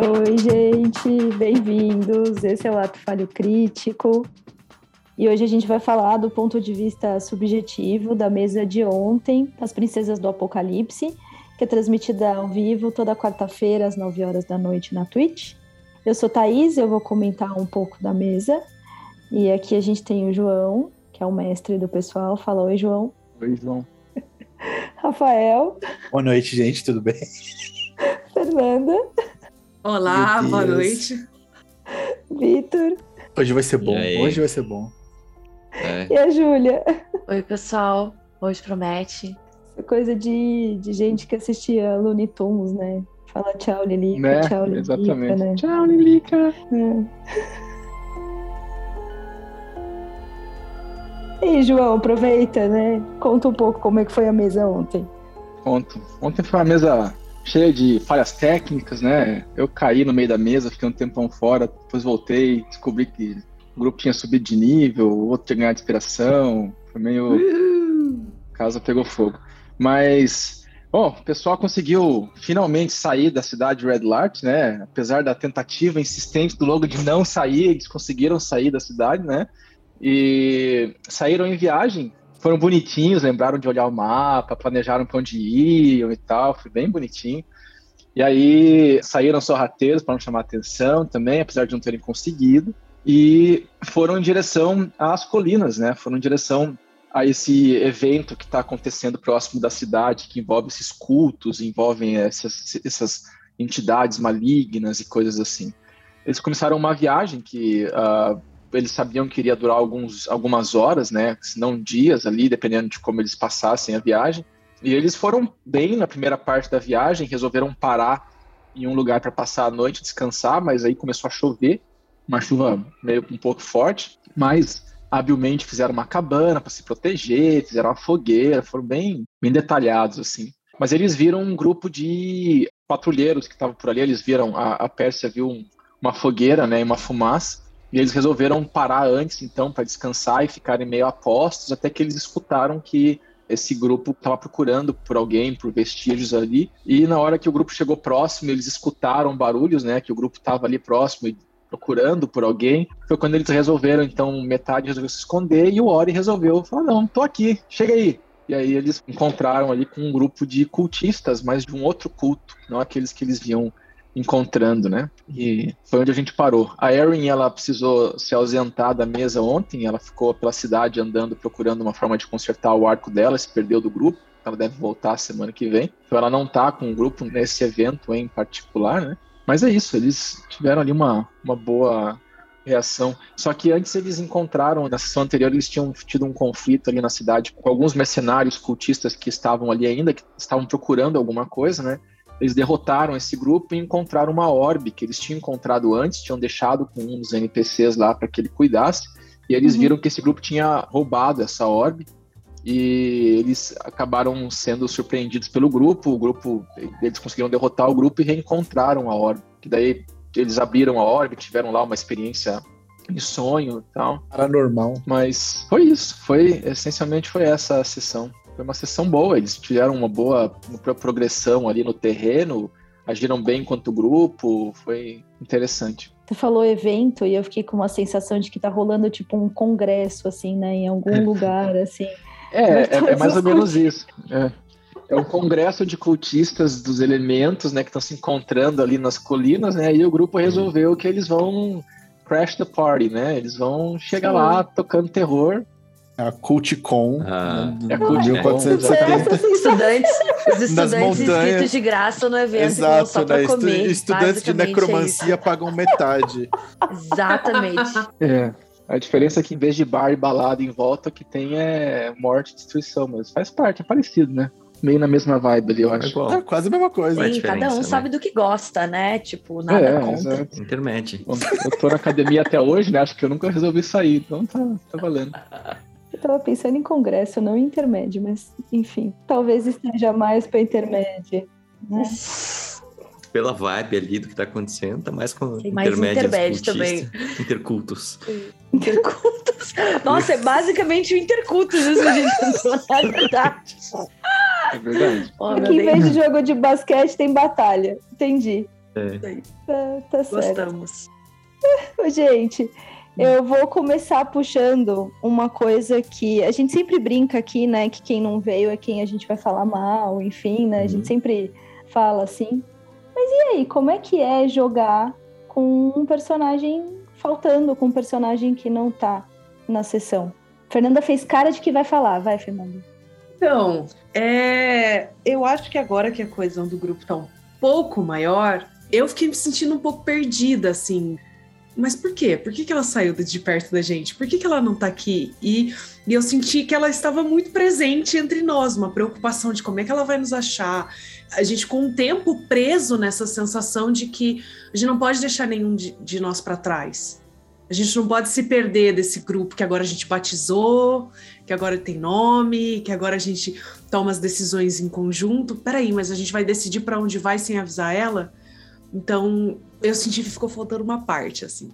Oi, gente, bem-vindos. Esse é o Ato Falho Crítico. E hoje a gente vai falar do ponto de vista subjetivo da mesa de ontem, das Princesas do Apocalipse, que é transmitida ao vivo toda quarta-feira às 9 horas da noite na Twitch. Eu sou Thaís, eu vou comentar um pouco da mesa. E aqui a gente tem o João, que é o mestre do pessoal. Fala oi, João. Oi, João. Rafael. Boa noite, gente, tudo bem? Fernanda. Olá, boa noite. Vitor. Hoje vai ser bom, hoje vai ser bom. É. E a Júlia. Oi, pessoal. Hoje promete. Essa coisa de, de gente que assistia Looney Tunes, né? Fala tchau, Lilica. Né? Tchau, Lilica. Exatamente. Né? Tchau, Lilica. É. E aí, João, aproveita, né? Conta um pouco como é que foi a mesa ontem. Conto. Ontem foi uma mesa cheia de falhas técnicas, né? Eu caí no meio da mesa, fiquei um tempão fora, depois voltei, descobri que o grupo tinha subido de nível, o outro tinha ganhado de inspiração, foi meio. Casa pegou fogo. Mas, bom, o pessoal conseguiu finalmente sair da cidade de Red Larch, né? Apesar da tentativa insistente do logo de não sair, eles conseguiram sair da cidade, né? E saíram em viagem foram bonitinhos, lembraram de olhar o mapa, planejaram para onde iam e tal, foi bem bonitinho. E aí saíram sorrateiros para não chamar atenção também, apesar de não terem conseguido, e foram em direção às colinas, né? Foram em direção a esse evento que está acontecendo próximo da cidade, que envolve esses cultos, envolvem essas, essas entidades malignas e coisas assim. Eles começaram uma viagem que uh, eles sabiam que iria durar alguns, algumas horas, né? Se não dias ali, dependendo de como eles passassem a viagem. E eles foram bem na primeira parte da viagem, resolveram parar em um lugar para passar a noite, descansar, mas aí começou a chover, uma chuva meio um pouco forte, mas habilmente fizeram uma cabana para se proteger, fizeram uma fogueira, foram bem, bem detalhados assim. Mas eles viram um grupo de patrulheiros que estavam por ali, eles viram, a, a Pérsia viu um, uma fogueira, né, e uma fumaça, e eles resolveram parar antes, então, para descansar e ficarem meio apostos, até que eles escutaram que esse grupo estava procurando por alguém, por vestígios ali. E na hora que o grupo chegou próximo, eles escutaram barulhos, né? Que o grupo estava ali próximo e procurando por alguém. Foi quando eles resolveram, então, metade resolveu se esconder e o Ori resolveu falar: Não, tô aqui, chega aí. E aí eles encontraram ali com um grupo de cultistas, mas de um outro culto, não aqueles que eles viam encontrando, né? E foi onde a gente parou. A Erin, ela precisou se ausentar da mesa ontem, ela ficou pela cidade andando procurando uma forma de consertar o arco dela, se perdeu do grupo. Ela deve voltar semana que vem. Então ela não tá com o grupo nesse evento em particular, né? Mas é isso, eles tiveram ali uma, uma boa reação. Só que antes eles encontraram, na sessão anterior, eles tinham tido um conflito ali na cidade com alguns mercenários cultistas que estavam ali ainda, que estavam procurando alguma coisa, né? Eles derrotaram esse grupo e encontraram uma orbe que eles tinham encontrado antes, tinham deixado com um dos NPCs lá para que ele cuidasse, e eles uhum. viram que esse grupo tinha roubado essa orbe, e eles acabaram sendo surpreendidos pelo grupo, o grupo, eles conseguiram derrotar o grupo e reencontraram a orbe, que daí eles abriram a orbe, tiveram lá uma experiência de sonho e tal. Paranormal. Mas foi isso, foi, essencialmente foi essa a sessão foi uma sessão boa. Eles tiveram uma boa, uma progressão ali no terreno, agiram bem enquanto grupo, foi interessante. Você falou evento e eu fiquei com uma sensação de que tá rolando tipo um congresso, assim, né? Em algum lugar, assim. É, é, é, mais ou menos isso. É. é um congresso de cultistas dos elementos, né? Que estão se encontrando ali nas colinas, né? E o grupo resolveu que eles vão crash the party, né? Eles vão chegar Sim. lá tocando terror a Culticon. Ah, né, é a Culticon. 1470. Estudantes, os estudantes inscritos de graça no evento Exato, só né? comer. Estudantes de necromancia é pagam metade. Exatamente. É. A diferença é que em vez de bar e balada em volta, o que tem é morte e destruição, mas faz parte, é parecido, né? Meio na mesma vibe ali, eu acho. É, quase a mesma coisa. Sim, cada um né? sabe do que gosta, né? Tipo, nada é, conta. Exato. Intermédio. Eu tô na academia até hoje, né? Acho que eu nunca resolvi sair, então tá, tá valendo. Eu tava pensando em congresso, não em intermédio, mas enfim, talvez esteja mais para intermédio. Né? Pela vibe ali do que tá acontecendo, tá mais com Tem mais intermédio também. Intercultos. Intercultos. Nossa, é basicamente o intercultos isso que a gente na verdade. É verdade. Oh, Aqui em vez de jogo de basquete tem batalha. Entendi. É. Tá, tá certo. Gostamos. Gente, eu vou começar puxando uma coisa que a gente sempre brinca aqui, né? Que quem não veio é quem a gente vai falar mal, enfim, né? A Uhum. gente sempre fala assim. Mas e aí, como é que é jogar com um personagem faltando, com um personagem que não tá na sessão? Fernanda fez cara de que vai falar. Vai, Fernanda. Então, é, eu acho que agora que a coesão do grupo tá um pouco maior, eu fiquei me sentindo um pouco perdida, assim. Mas por quê? Por que, que ela saiu de perto da gente? Por que, que ela não tá aqui? E, e eu senti que ela estava muito presente entre nós, uma preocupação de como é que ela vai nos achar. A gente com o tempo preso nessa sensação de que a gente não pode deixar nenhum de, de nós para trás. A gente não pode se perder desse grupo que agora a gente batizou, que agora tem nome, que agora a gente toma as decisões em conjunto. Peraí, mas a gente vai decidir para onde vai sem avisar ela? Então, eu senti que ficou faltando uma parte, assim.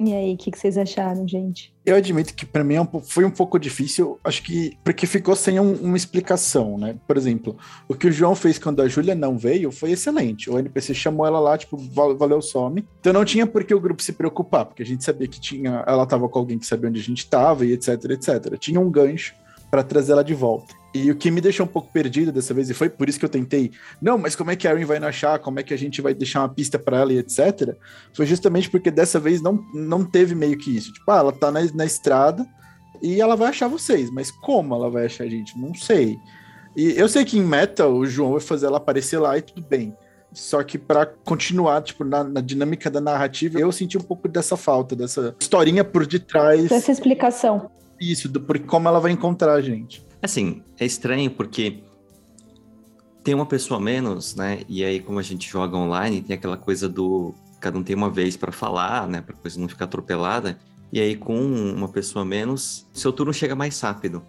E aí, o que, que vocês acharam, gente? Eu admito que pra mim é foi um pouco difícil, acho que porque ficou sem um- uma explicação, né? Por exemplo, o que o João fez quando a Júlia não veio foi excelente. O NPC chamou ela lá, tipo, "Val- valeu, some. Então não tinha por que o grupo se preocupar, porque a gente sabia que tinha, ela tava com alguém que sabia onde a gente tava e etc, etc. Tinha um gancho pra trazer ela de volta. E o que me deixou um pouco perdido dessa vez, e foi por isso que eu tentei, não, mas como é que a Erin vai achar? Como é que a gente vai deixar uma pista pra ela e etc. Foi justamente porque dessa vez não, não teve meio que isso. Tipo, ah, ela tá na, na estrada e ela vai achar vocês, mas como ela vai achar a gente? Não sei. E eu sei que em meta o João vai fazer ela aparecer lá e tudo bem. Só que pra continuar, tipo, na, na dinâmica da narrativa, eu senti um pouco dessa falta, dessa historinha por detrás Essa explicação. Isso, do por como ela vai encontrar a gente. Assim, é estranho porque tem uma pessoa menos, né? E aí, como a gente joga online, tem aquela coisa do cada um tem uma vez para falar, né? Pra coisa não ficar atropelada. E aí, com uma pessoa menos, seu turno chega mais rápido.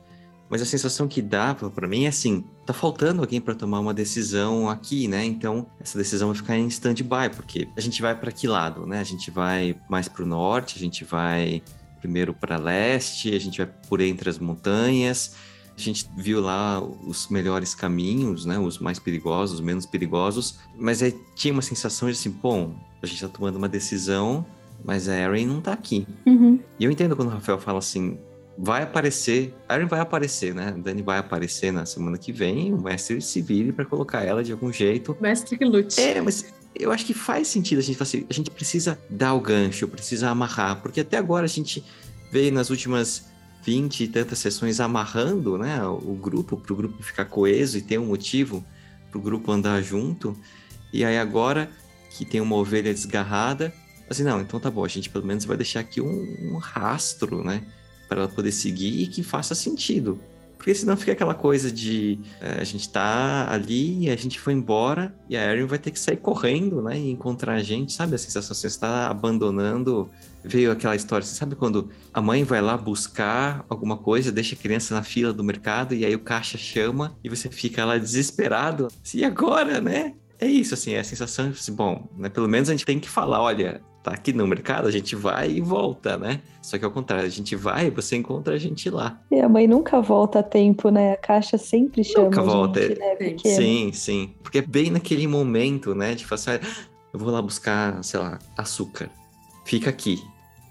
Mas a sensação que dava para mim é assim: tá faltando alguém para tomar uma decisão aqui, né? Então, essa decisão vai ficar em stand-by, porque a gente vai para que lado, né? A gente vai mais para o norte, a gente vai primeiro para leste, a gente vai por entre as montanhas. A gente viu lá os melhores caminhos, né? Os mais perigosos, os menos perigosos. Mas aí tinha uma sensação de assim, bom, a gente tá tomando uma decisão, mas a Erin não tá aqui. Uhum. E eu entendo quando o Rafael fala assim, vai aparecer, a Erin vai aparecer, né? A Dani vai aparecer na semana que vem, o mestre se vire pra colocar ela de algum jeito. Mestre que lute. É, mas eu acho que faz sentido a gente assim, a gente precisa dar o gancho, precisa amarrar, porque até agora a gente veio nas últimas 20 e tantas sessões amarrando, né, o grupo, para o grupo ficar coeso e ter um motivo para o grupo andar junto. E aí agora que tem uma ovelha desgarrada, assim, não, então tá bom, a gente pelo menos vai deixar aqui um, um rastro, né, para ela poder seguir e que faça sentido. Porque senão fica aquela coisa de é, a gente tá ali a gente foi embora e a Erin vai ter que sair correndo, né? E encontrar a gente, sabe? A sensação você está abandonando. Veio aquela história, você sabe quando a mãe vai lá buscar alguma coisa, deixa a criança na fila do mercado e aí o caixa chama e você fica lá desesperado. E agora, né? É isso, assim, é a sensação de, assim, bom, né? Pelo menos a gente tem que falar, olha, tá aqui no mercado, a gente vai e volta, né? Só que ao contrário, a gente vai e você encontra a gente lá. E a mãe nunca volta a tempo, né? A caixa sempre chama Nunca a volta, gente, né? Sim. Pequeno. Sim, sim. Porque é bem naquele momento, né? De falar assim, "Ah, eu vou lá buscar, sei lá, açúcar. Fica aqui.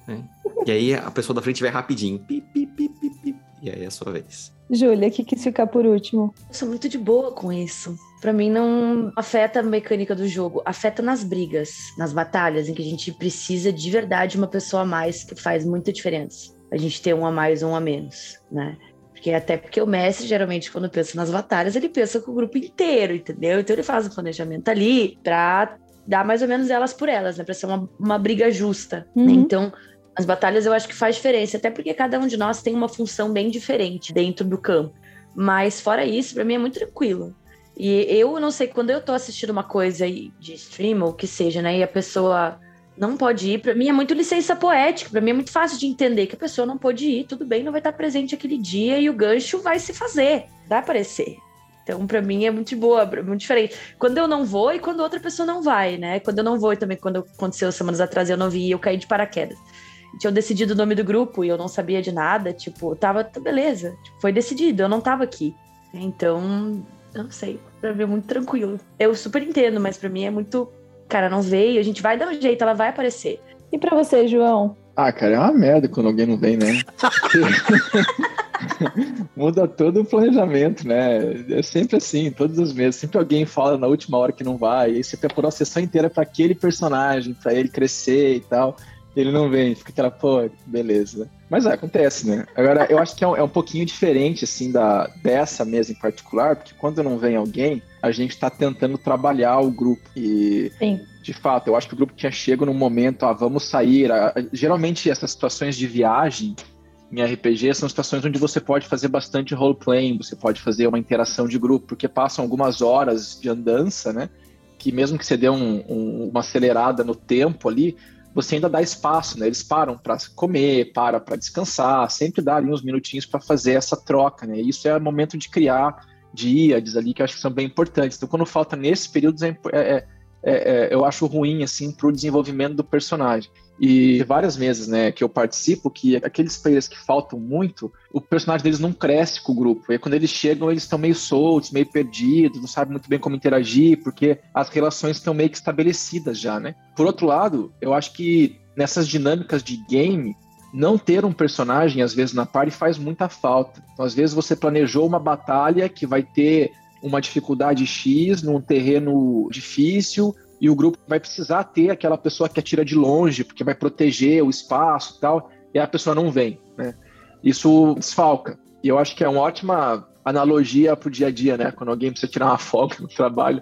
né? E aí a pessoa da frente vai rapidinho. Pi, pi, pi, pi, pi. E aí é a sua vez. Júlia, que quis ficar por último? Eu sou muito de boa com isso. Pra mim não afeta a mecânica do jogo, afeta nas brigas, nas batalhas em que a gente precisa de verdade uma pessoa a mais que faz muita diferença. A gente ter um a mais ou um a menos, né? Porque até porque o mestre geralmente quando pensa nas batalhas, ele pensa com o grupo inteiro, entendeu? Então ele faz um planejamento ali pra dar mais ou menos elas por elas, né? Pra ser uma, uma briga justa, né? Uhum. Então as batalhas eu acho que faz diferença, até porque cada um de nós tem uma função bem diferente dentro do campo. Mas fora isso, pra mim é muito tranquilo. E eu não sei, quando eu tô assistindo uma coisa aí de stream ou que seja, né, e a pessoa não pode ir, pra mim é muito licença poética, pra mim é muito fácil de entender que a pessoa não pode ir, tudo bem, não vai estar presente aquele dia e o gancho vai se fazer, vai aparecer. Então, pra mim é muito boa, muito diferente. Quando eu não vou e quando outra pessoa não vai, né? Quando eu não vou e também, quando aconteceu semanas atrás eu não vi eu caí de paraquedas tinham decidido o nome do grupo e eu não sabia de nada, tipo, tava, tá, beleza, tipo, foi decidido, eu não tava aqui. Então, eu não sei, pra mim é muito tranquilo. Eu super entendo, mas pra mim é muito cara não veio, a gente vai dar um jeito, ela vai aparecer. E para você, João? Ah, cara, é uma merda quando alguém não vem, né? Muda todo o planejamento, né? É sempre assim, todos os meses. Sempre alguém fala na última hora que não vai, e aí você preparou a sessão inteira para aquele personagem, para ele crescer e tal. Ele não vem, fica aquela, pô, beleza. Mas é, acontece, né? Agora, eu acho que é um, é um pouquinho diferente, assim, da, dessa mesa em particular, porque quando não vem alguém, a gente está tentando trabalhar o grupo. E, Sim. de fato, eu acho que o grupo tinha chego num momento, ah, vamos sair. Ah, geralmente, essas situações de viagem em RPG são situações onde você pode fazer bastante role-playing, você pode fazer uma interação de grupo, porque passam algumas horas de andança, né? Que mesmo que você dê um, um, uma acelerada no tempo ali, você ainda dá espaço, né? Eles param para comer, para para descansar, sempre dá ali uns minutinhos para fazer essa troca, né? Isso é o momento de criar díades ali que eu acho que são bem importantes. Então, quando falta nesses períodos, é, é, é, eu acho ruim assim para o desenvolvimento do personagem. E várias vezes, né, que eu participo, que aqueles players que faltam muito, o personagem deles não cresce com o grupo. E quando eles chegam, eles estão meio soltos, meio perdidos, não sabem muito bem como interagir, porque as relações estão meio que estabelecidas já, né? Por outro lado, eu acho que nessas dinâmicas de game, não ter um personagem, às vezes, na party faz muita falta. Então, às vezes, você planejou uma batalha que vai ter uma dificuldade X num terreno difícil, e o grupo vai precisar ter aquela pessoa que atira de longe, porque vai proteger o espaço e tal, e a pessoa não vem, né? Isso desfalca. E eu acho que é uma ótima analogia para o dia a dia, né? Quando alguém precisa tirar uma folga no trabalho,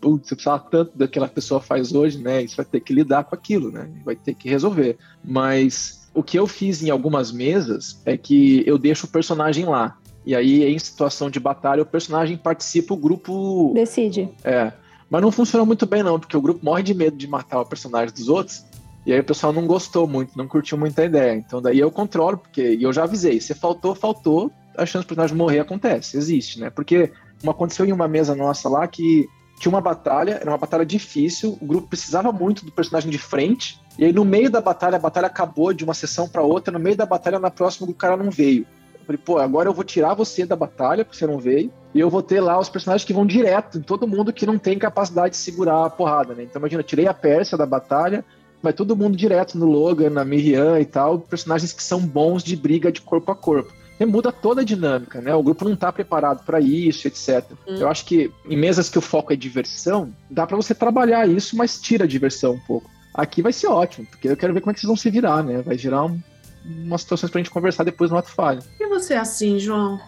putz, você precisa tanto daquela pessoa faz hoje, né? Isso vai ter que lidar com aquilo, né? Vai ter que resolver. Mas o que eu fiz em algumas mesas é que eu deixo o personagem lá. E aí, em situação de batalha, o personagem participa, o grupo. Decide. É. Mas não funciona muito bem, não, porque o grupo morre de medo de matar o personagem dos outros. E aí o pessoal não gostou muito, não curtiu muito a ideia. Então daí eu controlo, porque e eu já avisei, se faltou, faltou, a chance do personagem morrer acontece, existe, né? Porque uma, aconteceu em uma mesa nossa lá que tinha uma batalha, era uma batalha difícil, o grupo precisava muito do personagem de frente, e aí no meio da batalha, a batalha acabou de uma sessão para outra, no meio da batalha, na próxima, o cara não veio. Falei, pô, agora eu vou tirar você da batalha, porque você não veio, e eu vou ter lá os personagens que vão direto em todo mundo que não tem capacidade de segurar a porrada, né? Então imagina, eu tirei a Pérsia da batalha, vai todo mundo direto no Logan, na Miriam e tal, personagens que são bons de briga de corpo a corpo. E muda toda a dinâmica, né? O grupo não tá preparado para isso, etc. Hum. Eu acho que em mesas que o foco é diversão, dá para você trabalhar isso, mas tira a diversão um pouco. Aqui vai ser ótimo, porque eu quero ver como é que vocês vão se virar, né? Vai gerar um, umas situações pra gente conversar depois no ato falho. E você é assim, João?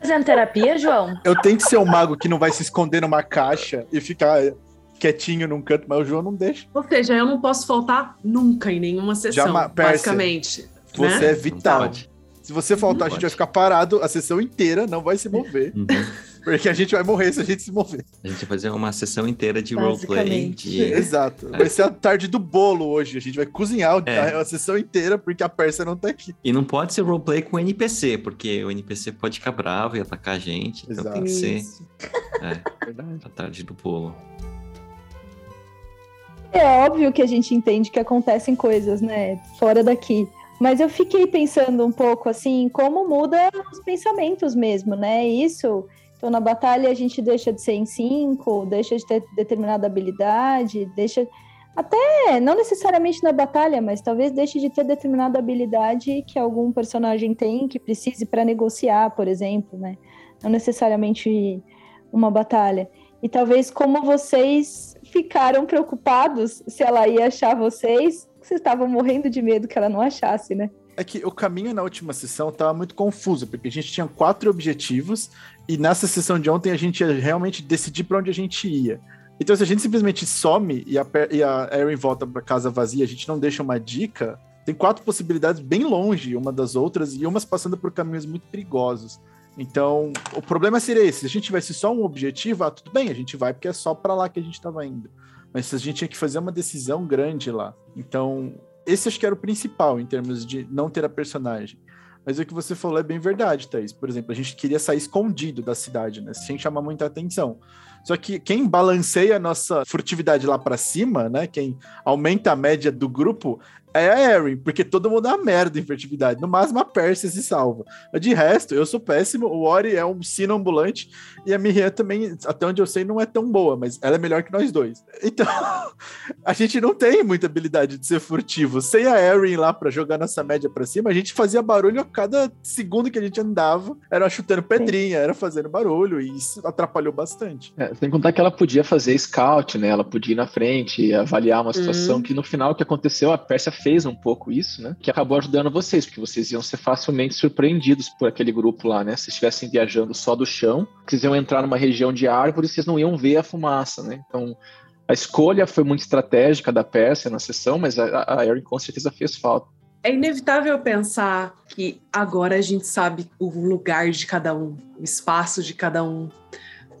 Fazendo terapia, João? Eu tenho que ser um mago que não vai se esconder numa caixa e ficar quietinho num canto, mas o João não deixa. Ou seja, eu não posso faltar nunca em nenhuma sessão, Já, Pérsia, basicamente. Você né? é vital. Se você faltar, a gente vai ficar parado a sessão inteira, não vai se mover. Uhum. Porque a gente vai morrer se a gente se mover. A gente vai fazer uma sessão inteira de roleplay. De... Exato. Vai ser a tarde do bolo hoje. A gente vai cozinhar é. a, sessão inteira porque a Pérsia não tá aqui. E não pode ser roleplay com NPC, porque o NPC pode ficar bravo e atacar a gente. Então Exato. tem que ser é, a tarde do bolo. É óbvio que a gente entende que acontecem coisas, né, fora daqui. Mas eu fiquei pensando um pouco assim, como muda os pensamentos mesmo, né? Isso então, na batalha, a gente deixa de ser em cinco, deixa de ter determinada habilidade, deixa. Até, não necessariamente na batalha, mas talvez deixe de ter determinada habilidade que algum personagem tem, que precise para negociar, por exemplo, né? Não necessariamente uma batalha. E talvez como vocês ficaram preocupados se ela ia achar vocês, vocês estavam morrendo de medo que ela não achasse, né? É que o caminho na última sessão estava muito confuso, porque a gente tinha quatro objetivos e nessa sessão de ontem a gente ia realmente decidir para onde a gente ia. Então, se a gente simplesmente some e a, e a Erin volta para casa vazia, a gente não deixa uma dica, tem quatro possibilidades bem longe uma das outras e umas passando por caminhos muito perigosos. Então, o problema seria esse: se a gente tivesse só um objetivo, ah, tudo bem, a gente vai porque é só para lá que a gente estava indo. Mas a gente tinha que fazer uma decisão grande lá. Então, esse acho que era o principal em termos de não ter a personagem. Mas o que você falou é bem verdade, Thaís. Por exemplo, a gente queria sair escondido da cidade, né? Sem chamar muita atenção. Só que quem balanceia a nossa furtividade lá pra cima, né? Quem aumenta a média do grupo é a Erin, porque todo mundo é uma merda em furtividade. No máximo a Percy se salva. Mas de resto, eu sou péssimo. O Ori é um sino ambulante e a Miriam também, até onde eu sei, não é tão boa, mas ela é melhor que nós dois. Então, a gente não tem muita habilidade de ser furtivo. Sem a Erin lá pra jogar nossa média pra cima, a gente fazia barulho a cada segundo que a gente andava. Era chutando pedrinha, era fazendo barulho e isso atrapalhou bastante. É, sem contar que ela podia fazer scout, né? Ela podia ir na frente, avaliar uma situação Uhum. que no final o que aconteceu, a Pérsia fez um pouco isso, né? Que acabou ajudando vocês, porque vocês iam ser facilmente surpreendidos por aquele grupo lá, né? Se estivessem viajando só do chão, vocês iam entrar numa região de árvores, vocês não iam ver a fumaça, né? Então, a escolha foi muito estratégica da Pérsia na sessão, mas a, a Erin com certeza fez falta. É inevitável pensar que agora a gente sabe o lugar de cada um, o espaço de cada um,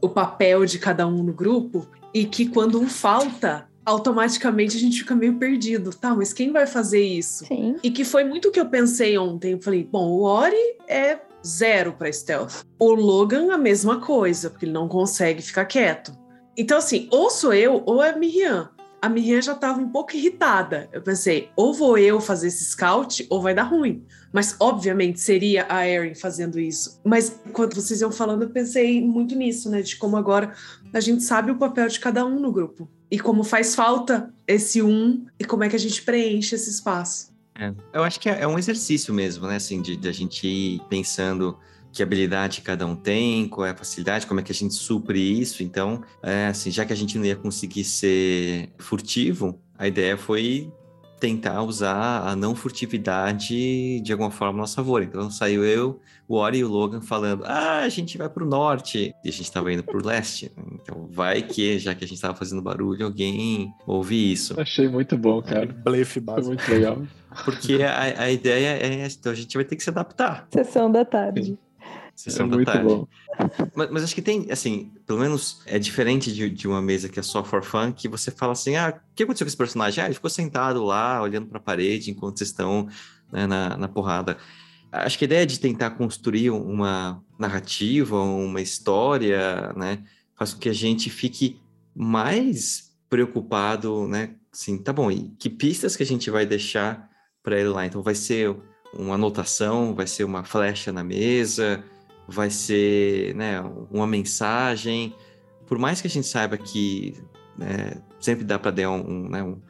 o papel de cada um no grupo, e que quando um falta, automaticamente a gente fica meio perdido. Tá, mas quem vai fazer isso? Sim. E que foi muito o que eu pensei ontem. Eu falei, bom, o Ori é zero para stealth. O Logan, a mesma coisa, porque ele não consegue ficar quieto. Então, assim, ou sou eu ou é a Miriam. A Miriam já estava um pouco irritada. Eu pensei, ou vou eu fazer esse scout, ou vai dar ruim. Mas, obviamente, seria a Erin fazendo isso. Mas, quando vocês iam falando, eu pensei muito nisso, né? De como agora a gente sabe o papel de cada um no grupo. E como faz falta esse um, e como é que a gente preenche esse espaço. É, eu acho que é, é um exercício mesmo, né? Assim, de, de a gente ir pensando que habilidade cada um tem, qual é a facilidade, como é que a gente supre isso. Então, é, assim, já que a gente não ia conseguir ser furtivo, a ideia foi tentar usar a não furtividade de alguma forma a nosso favor. Então saiu eu, o Ori e o Logan falando: ah, a gente vai pro norte e a gente estava indo pro leste. Então vai que, já que a gente estava fazendo barulho, alguém ouve isso. Achei muito bom, cara. Blefe Foi básico. muito legal. Porque a, a ideia é essa, então a gente vai ter que se adaptar. Sessão da tarde. Sessão É da muito tarde. bom. Mas, mas acho que tem, assim, pelo menos é diferente de, de uma mesa que é só for fun, que você fala assim, ah, o que aconteceu com esse personagem? Ah, ele ficou sentado lá, olhando para a parede enquanto vocês estão né, na, na porrada. Acho que a ideia de tentar construir uma narrativa, uma história, né, faz com que a gente fique mais preocupado, né, assim, tá bom, e que pistas que a gente vai deixar para ele lá? Então vai ser uma anotação, vai ser uma flecha na mesa, vai ser né, uma mensagem. Por mais que a gente saiba que né, sempre dá para dar um, um, né, um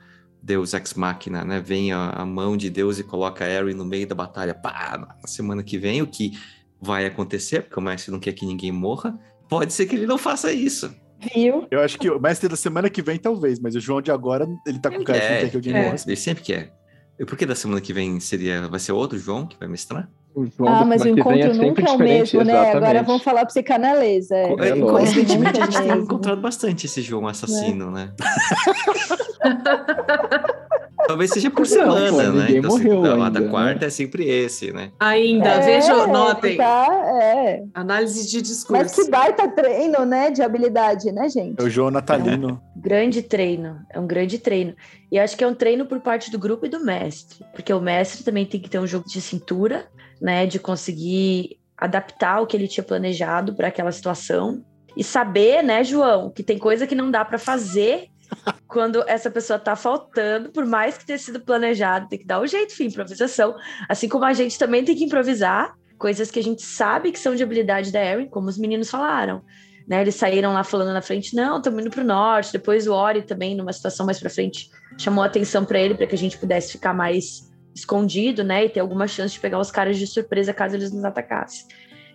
Deus ex machina, né? Vem a, a, mão de Deus e coloca Harry no meio da batalha, pá, na semana que vem, o que vai acontecer, porque o mestre não quer que ninguém morra, pode ser que ele não faça isso. Viu? Eu acho que o mestre da semana que vem, talvez, mas o João de agora, ele tá com cara de quer que alguém é. morra. Ele sempre quer. E por que da semana que vem seria. Vai ser outro João que vai mestrar? Ah, mas o vem encontro sempre nunca é o mesmo, né? Agora exatamente. vamos falar psicanalisa. É. É É, lógico. coincidentemente, a gente tem encontrado bastante esse João assassino, né? Talvez seja por Não, semana, né? Então, assim, morreu da, ainda, da né? quarta é sempre esse, né? Ainda, É, vejam, notem. Tá, é. Análise de discurso. Mas que baita treino, né? De habilidade, né, gente? É o João Natalino. Grande treino, é um grande treino. E acho que é um treino por parte do grupo e do mestre, porque o mestre também tem que ter um jogo de cintura, né, de conseguir adaptar o que ele tinha planejado para aquela situação e saber, né, João, que tem coisa que não dá para fazer quando essa pessoa tá faltando, por mais que tenha sido planejado, tem que dar o jeito, enfim, improvisação. Assim como a gente também tem que improvisar coisas que a gente sabe que são de habilidade da Erin, como os meninos falaram. Né, eles saíram lá falando na frente, não, estamos indo para o norte. Depois o Ori também, numa situação mais para frente, chamou a atenção para ele para que a gente pudesse ficar mais escondido, né, e ter alguma chance de pegar os caras de surpresa caso eles nos atacassem.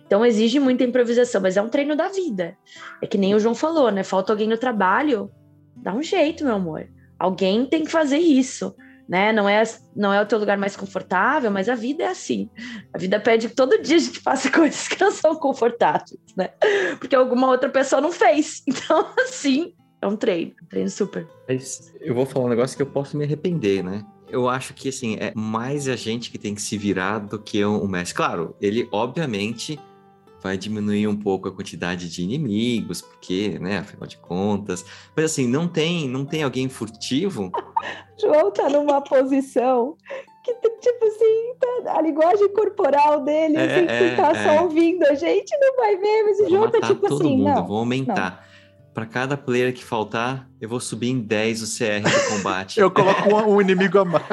Então exige muita improvisação, mas é um treino da vida. É que nem o João falou, né? Falta alguém no trabalho, dá um jeito, meu amor. Alguém tem que fazer isso, né? Não é, não é o teu lugar mais confortável, mas a vida é assim. A vida pede que todo dia a gente faça coisas que não são confortáveis, né? Porque alguma outra pessoa não fez. Então, assim, é um treino, um treino super. Mas eu vou falar um negócio que eu posso me arrepender, né? Eu acho que, assim, é mais a gente que tem que se virar do que o mestre. Claro, ele, obviamente, vai diminuir um pouco a quantidade de inimigos, porque, né, afinal de contas. Mas, assim, não tem, não tem alguém furtivo João tá numa posição que, tipo assim, tá- a linguagem corporal dele, É, assim, que é, tá é. só ouvindo a gente, não vai ver, mas o Vou João tá tipo todo assim, mundo, não. vou aumentar. Pra cada player que faltar, eu vou subir em 10 o CR do combate. Eu coloco um, um inimigo a mais.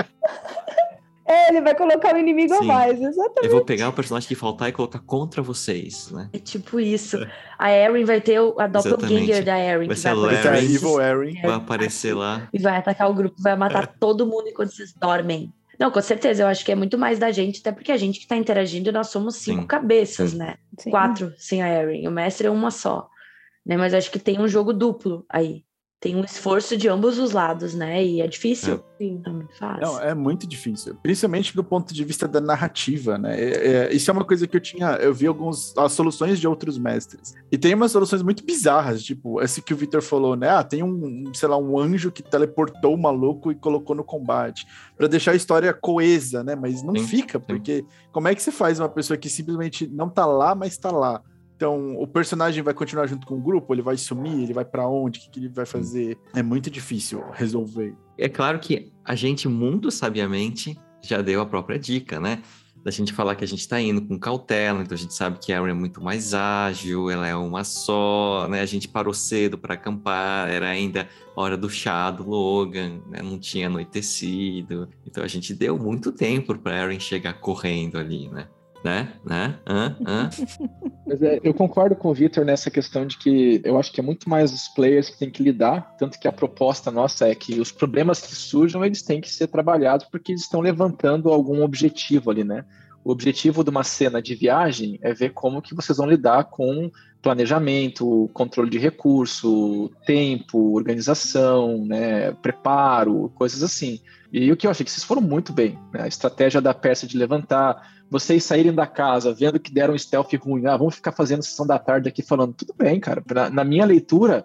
É, ele vai colocar o inimigo a Sim. mais, exatamente. Eu vou pegar o personagem que faltar e colocar contra vocês, né? É tipo isso. A Erin vai ter o- a doppelganger da Erin. Vai que ser a a Larry. Evil Erin. Vai aparecer lá. E vai atacar o grupo, vai matar todo mundo enquanto vocês dormem. Não, com certeza, eu acho que é muito mais da gente, até porque a gente que tá interagindo, nós somos cinco Sim. cabeças, Sim. né? Sim. Quatro sem a Erin. O mestre é uma só. Né? Mas acho que tem um jogo duplo aí. Tem um esforço de ambos os lados, né? E é difícil. Sim. Não é muito fácil. Não, é muito difícil, principalmente do ponto de vista da narrativa, né? É- é- isso é uma coisa que eu tinha, eu vi alguns as soluções de outros mestres. E tem umas soluções muito bizarras, tipo, esse que o Victor falou, né? Ah, tem um, sei lá, um anjo que teleportou o maluco e colocou no combate Pra deixar a história coesa, né? Mas não Sim, fica, sim. porque como é que você faz uma pessoa que simplesmente não tá lá, mas tá lá? Então, o personagem vai continuar junto com o grupo? Ele vai sumir? Ele vai pra onde? O que, que ele vai fazer? É muito difícil resolver. É claro que a gente, muito sabiamente, já deu a própria dica, né? Da gente falar que a gente tá indo com cautela, então a gente sabe que a Erin é muito mais ágil, ela é uma só, né? A gente parou cedo para acampar, era ainda hora do chá do Logan, né? não tinha anoitecido. Então a gente deu muito tempo para Erin chegar correndo ali, né? Né? Né? Hã? Hã? Mas é, eu concordo com o Victor nessa questão de que eu acho que é muito mais os players que têm que lidar, tanto que a proposta nossa é que os problemas que surjam, eles têm que ser trabalhados porque eles estão levantando algum objetivo ali, né? O objetivo de uma cena de viagem é ver como que vocês vão lidar com planejamento, controle de recurso, tempo, organização, né, preparo, coisas assim. E o que eu achei que vocês foram muito bem, né? A estratégia da peça de levantar, vocês saírem da casa vendo que deram um stealth ruim, ah, vamos ficar fazendo sessão da tarde aqui falando, tudo bem, cara. Na, na minha leitura,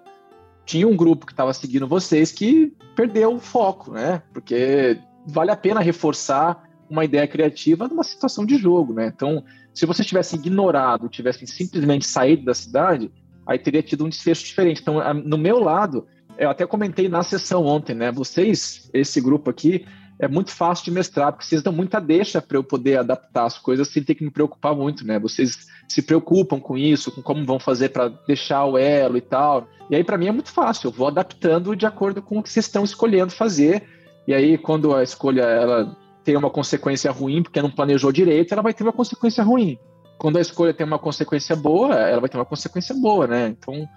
tinha um grupo que estava seguindo vocês que perdeu o foco, né? Porque vale a pena reforçar uma ideia criativa numa situação de jogo, né? Então, se vocês tivessem ignorado, tivessem simplesmente saído da cidade, aí teria tido um desfecho diferente. Então, no meu lado, eu até comentei na sessão ontem, né? Vocês, esse grupo aqui, é muito fácil de mestrar, porque vocês dão muita deixa para eu poder adaptar as coisas sem ter que me preocupar muito, né? Vocês se preocupam com isso, com como vão fazer para deixar o elo e tal. E aí, para mim, é muito fácil. Eu vou adaptando de acordo com o que vocês estão escolhendo fazer. E aí, quando a escolha ela tem uma consequência ruim, porque não planejou direito, ela vai ter uma consequência ruim. Quando a escolha tem uma consequência boa, ela vai ter uma consequência boa, né? Então,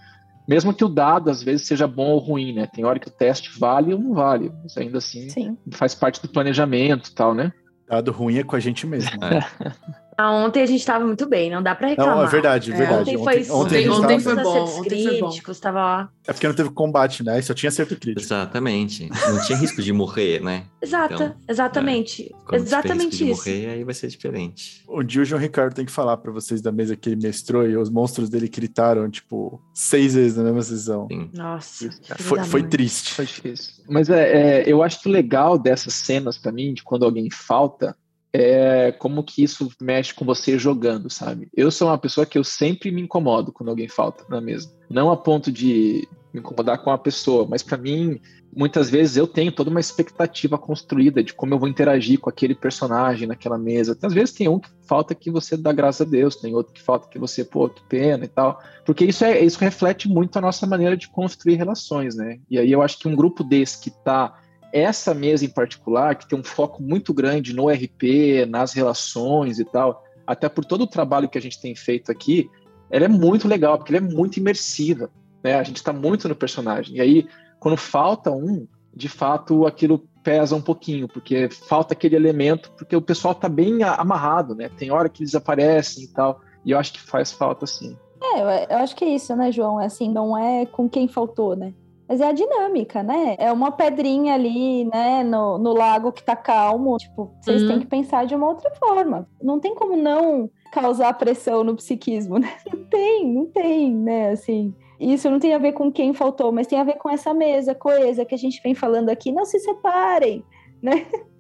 mesmo que o dado às vezes seja bom ou ruim, né? Tem hora que o teste vale ou não vale, mas ainda assim Sim. faz parte do planejamento e tal, né? Dado ruim é com a gente mesmo. né? Ah, ontem a gente tava muito bem, não dá pra reclamar. Não, é verdade, é É, verdade. Ontem foi ontem, ontem, foi bom, acertos ontem foi bom. críticos, tava lá. É porque não teve combate, né? Só tinha acerto crítico. Exatamente. Não tinha risco de morrer, né? Exata, Então, exatamente. Risco Exatamente de isso. morrer, aí vai ser diferente. Um dia o João Ricardo tem que falar pra vocês da mesa que ele mestrou e os monstros dele gritaram, tipo, seis vezes na mesma sessão. Sim. Nossa, Foi, foi triste. Foi difícil. Mas é, é, eu acho que o legal dessas cenas pra mim, de quando alguém falta, é como que isso mexe com você jogando, sabe? Eu sou uma pessoa que eu sempre me incomodo quando alguém falta na mesa. Não a ponto de me incomodar com a pessoa, mas pra mim, muitas vezes eu tenho toda uma expectativa construída de como eu vou interagir com aquele personagem naquela mesa. Às vezes tem um que falta que você dá graças a Deus, tem outro que falta que você, pô, que pena e tal. Porque isso, é, isso reflete muito a nossa maneira de construir relações, né? E aí eu acho que um grupo desse que tá essa mesa em particular, que tem um foco muito grande no RP, nas relações e tal, até por todo o trabalho que a gente tem feito aqui, ela é muito legal, porque ela é muito imersiva, né? A gente está muito no personagem. E aí, quando falta um, de fato, aquilo pesa um pouquinho, porque falta aquele elemento, porque o pessoal tá bem amarrado, né? Tem hora que eles aparecem e tal, e eu acho que faz falta, sim. É, eu- eu acho que é isso, né, João? É assim, não é com quem faltou, né? Mas é a dinâmica, né? É uma pedrinha ali, né, no, no lago que tá calmo. Tipo, vocês Uhum. têm que pensar de uma outra forma. Não tem como não causar pressão no psiquismo, né? Não tem, não tem, né? Assim, isso não tem a ver com quem faltou, mas tem a ver com essa mesa coesa que a gente vem falando aqui. Não se separem, né?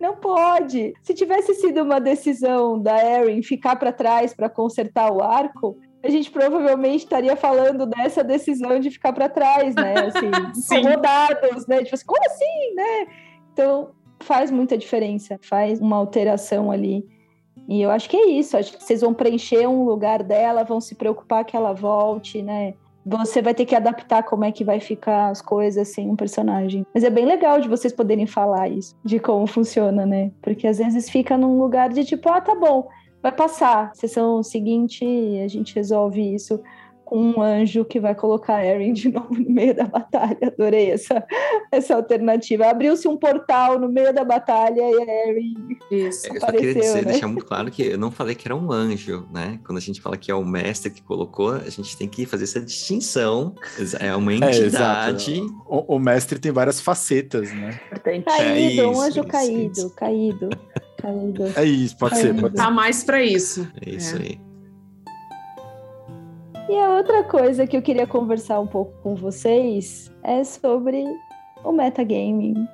Não pode. Se tivesse sido uma decisão da Erin ficar para trás para consertar o arco, a gente provavelmente estaria falando dessa decisão de ficar para trás, né? Assim, Sim. incomodados, né? Tipo assim, como assim, né? Então, faz muita diferença, faz uma alteração ali. E eu acho que é isso, acho que vocês vão preencher um lugar dela, vão se preocupar que ela volte, né? você vai ter que adaptar como é que vai ficar as coisas sem um personagem. Mas é bem legal de vocês poderem falar isso, de como funciona, né? Porque às vezes fica num lugar de tipo, ah, tá bom, vai passar. Sessão seguinte, a gente resolve isso um anjo que vai colocar a Erin de novo no meio da batalha. Adorei essa, essa alternativa. Abriu-se um portal no meio da batalha e a Erin Isso. Eu só queria dizer, né? deixar muito claro que eu não falei que era um anjo, né? Quando a gente fala que é o mestre que colocou, a gente tem que fazer essa distinção. É uma é, entidade. É, o, o, mestre tem várias facetas, né? Caído, é isso, um anjo isso, caído, isso. caído, É isso, pode ser. Pode tá mais para isso. É isso é. aí. E a outra coisa que eu queria conversar um pouco com vocês é sobre o metagaming.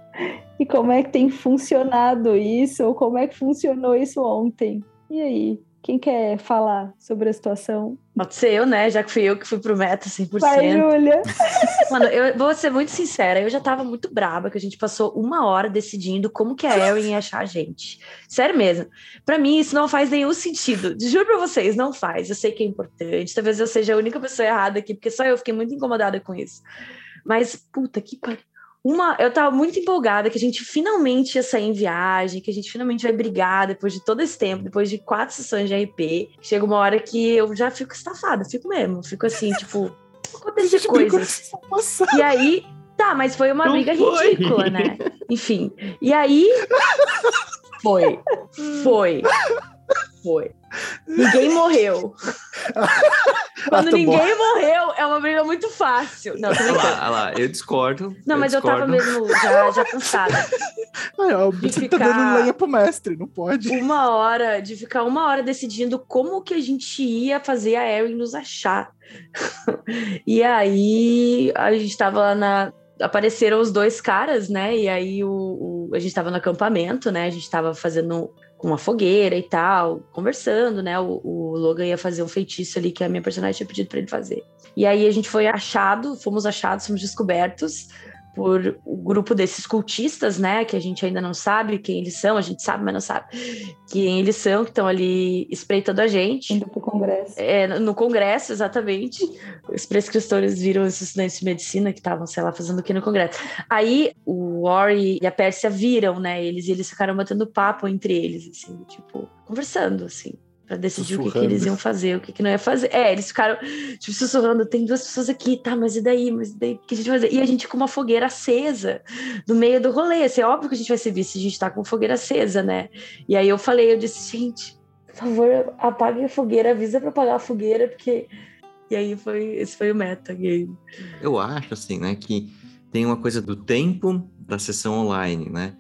E como é que tem funcionado isso, ou como é que funcionou isso ontem. E aí? Quem quer falar sobre a situação? Pode ser eu, né? Já que fui eu que fui pro meta 100%. Vai, Júlia. Mano, eu vou ser muito sincera, eu já tava muito braba que a gente passou uma hora decidindo como que a Erin ia achar a gente. Sério mesmo. Para mim, isso não faz nenhum sentido. Juro pra vocês, não faz. Eu sei que é importante. Talvez eu seja a única pessoa errada aqui, porque só eu fiquei muito incomodada com isso. Mas, puta que pariu uma, eu tava muito empolgada que a gente finalmente ia sair em viagem, que a gente finalmente vai brigar depois de todo esse tempo, depois de quatro sessões de RP. Chega uma hora que eu já fico estafada, fico mesmo, fico assim, tipo, acontecer coisas. E aí, tá, mas foi uma Não briga foi. ridícula, né? Enfim. E aí foi. Foi. Foi. Ninguém morreu. Quando ah, ninguém bom. Uma briga muito fácil. Não, tô brincando. Lá, lá, eu discordo. Não, eu mas discordo. eu tava mesmo já, já cansada. Ai, ó, você tá dando lenha pro mestre, não pode. Uma hora, de ficar uma hora decidindo como que a gente ia fazer a Erin nos achar. e aí, a gente tava lá na, apareceram os dois caras, né? E aí o, o, a gente tava no acampamento, né? A gente tava fazendo com uma fogueira e tal, conversando, né? O, o, Logan ia fazer um feitiço ali que a minha personagem tinha pedido para ele fazer. E aí a gente foi achado, fomos achados, fomos descobertos por o um grupo desses cultistas, né? Que a gente ainda não sabe quem eles são, a gente sabe, mas não sabe quem eles são, que estão ali espreitando a gente. Indo pro congresso. É, no congresso, exatamente. Os prescritores viram os estudantes de medicina que estavam, sei lá, fazendo o que no congresso. Aí o Ori e a Pérsia viram, né? Eles e eles ficaram batendo papo entre eles, assim, tipo, conversando, assim para decidir o que, que, eles iam fazer, o que, que não ia fazer. É, eles ficaram, tipo, sussurrando, tem duas pessoas aqui, tá, mas e daí? Mas e daí? O que a gente vai fazer? E a gente com uma fogueira acesa no meio do rolê. Assim, é óbvio que a gente vai ser visto se a gente tá com fogueira acesa, né? E aí eu falei, eu disse, gente, por favor, apague a fogueira, avisa para apagar a fogueira, porque... E aí foi, esse foi o metagame. Eu acho, assim, né, que tem uma coisa do tempo da sessão online, né?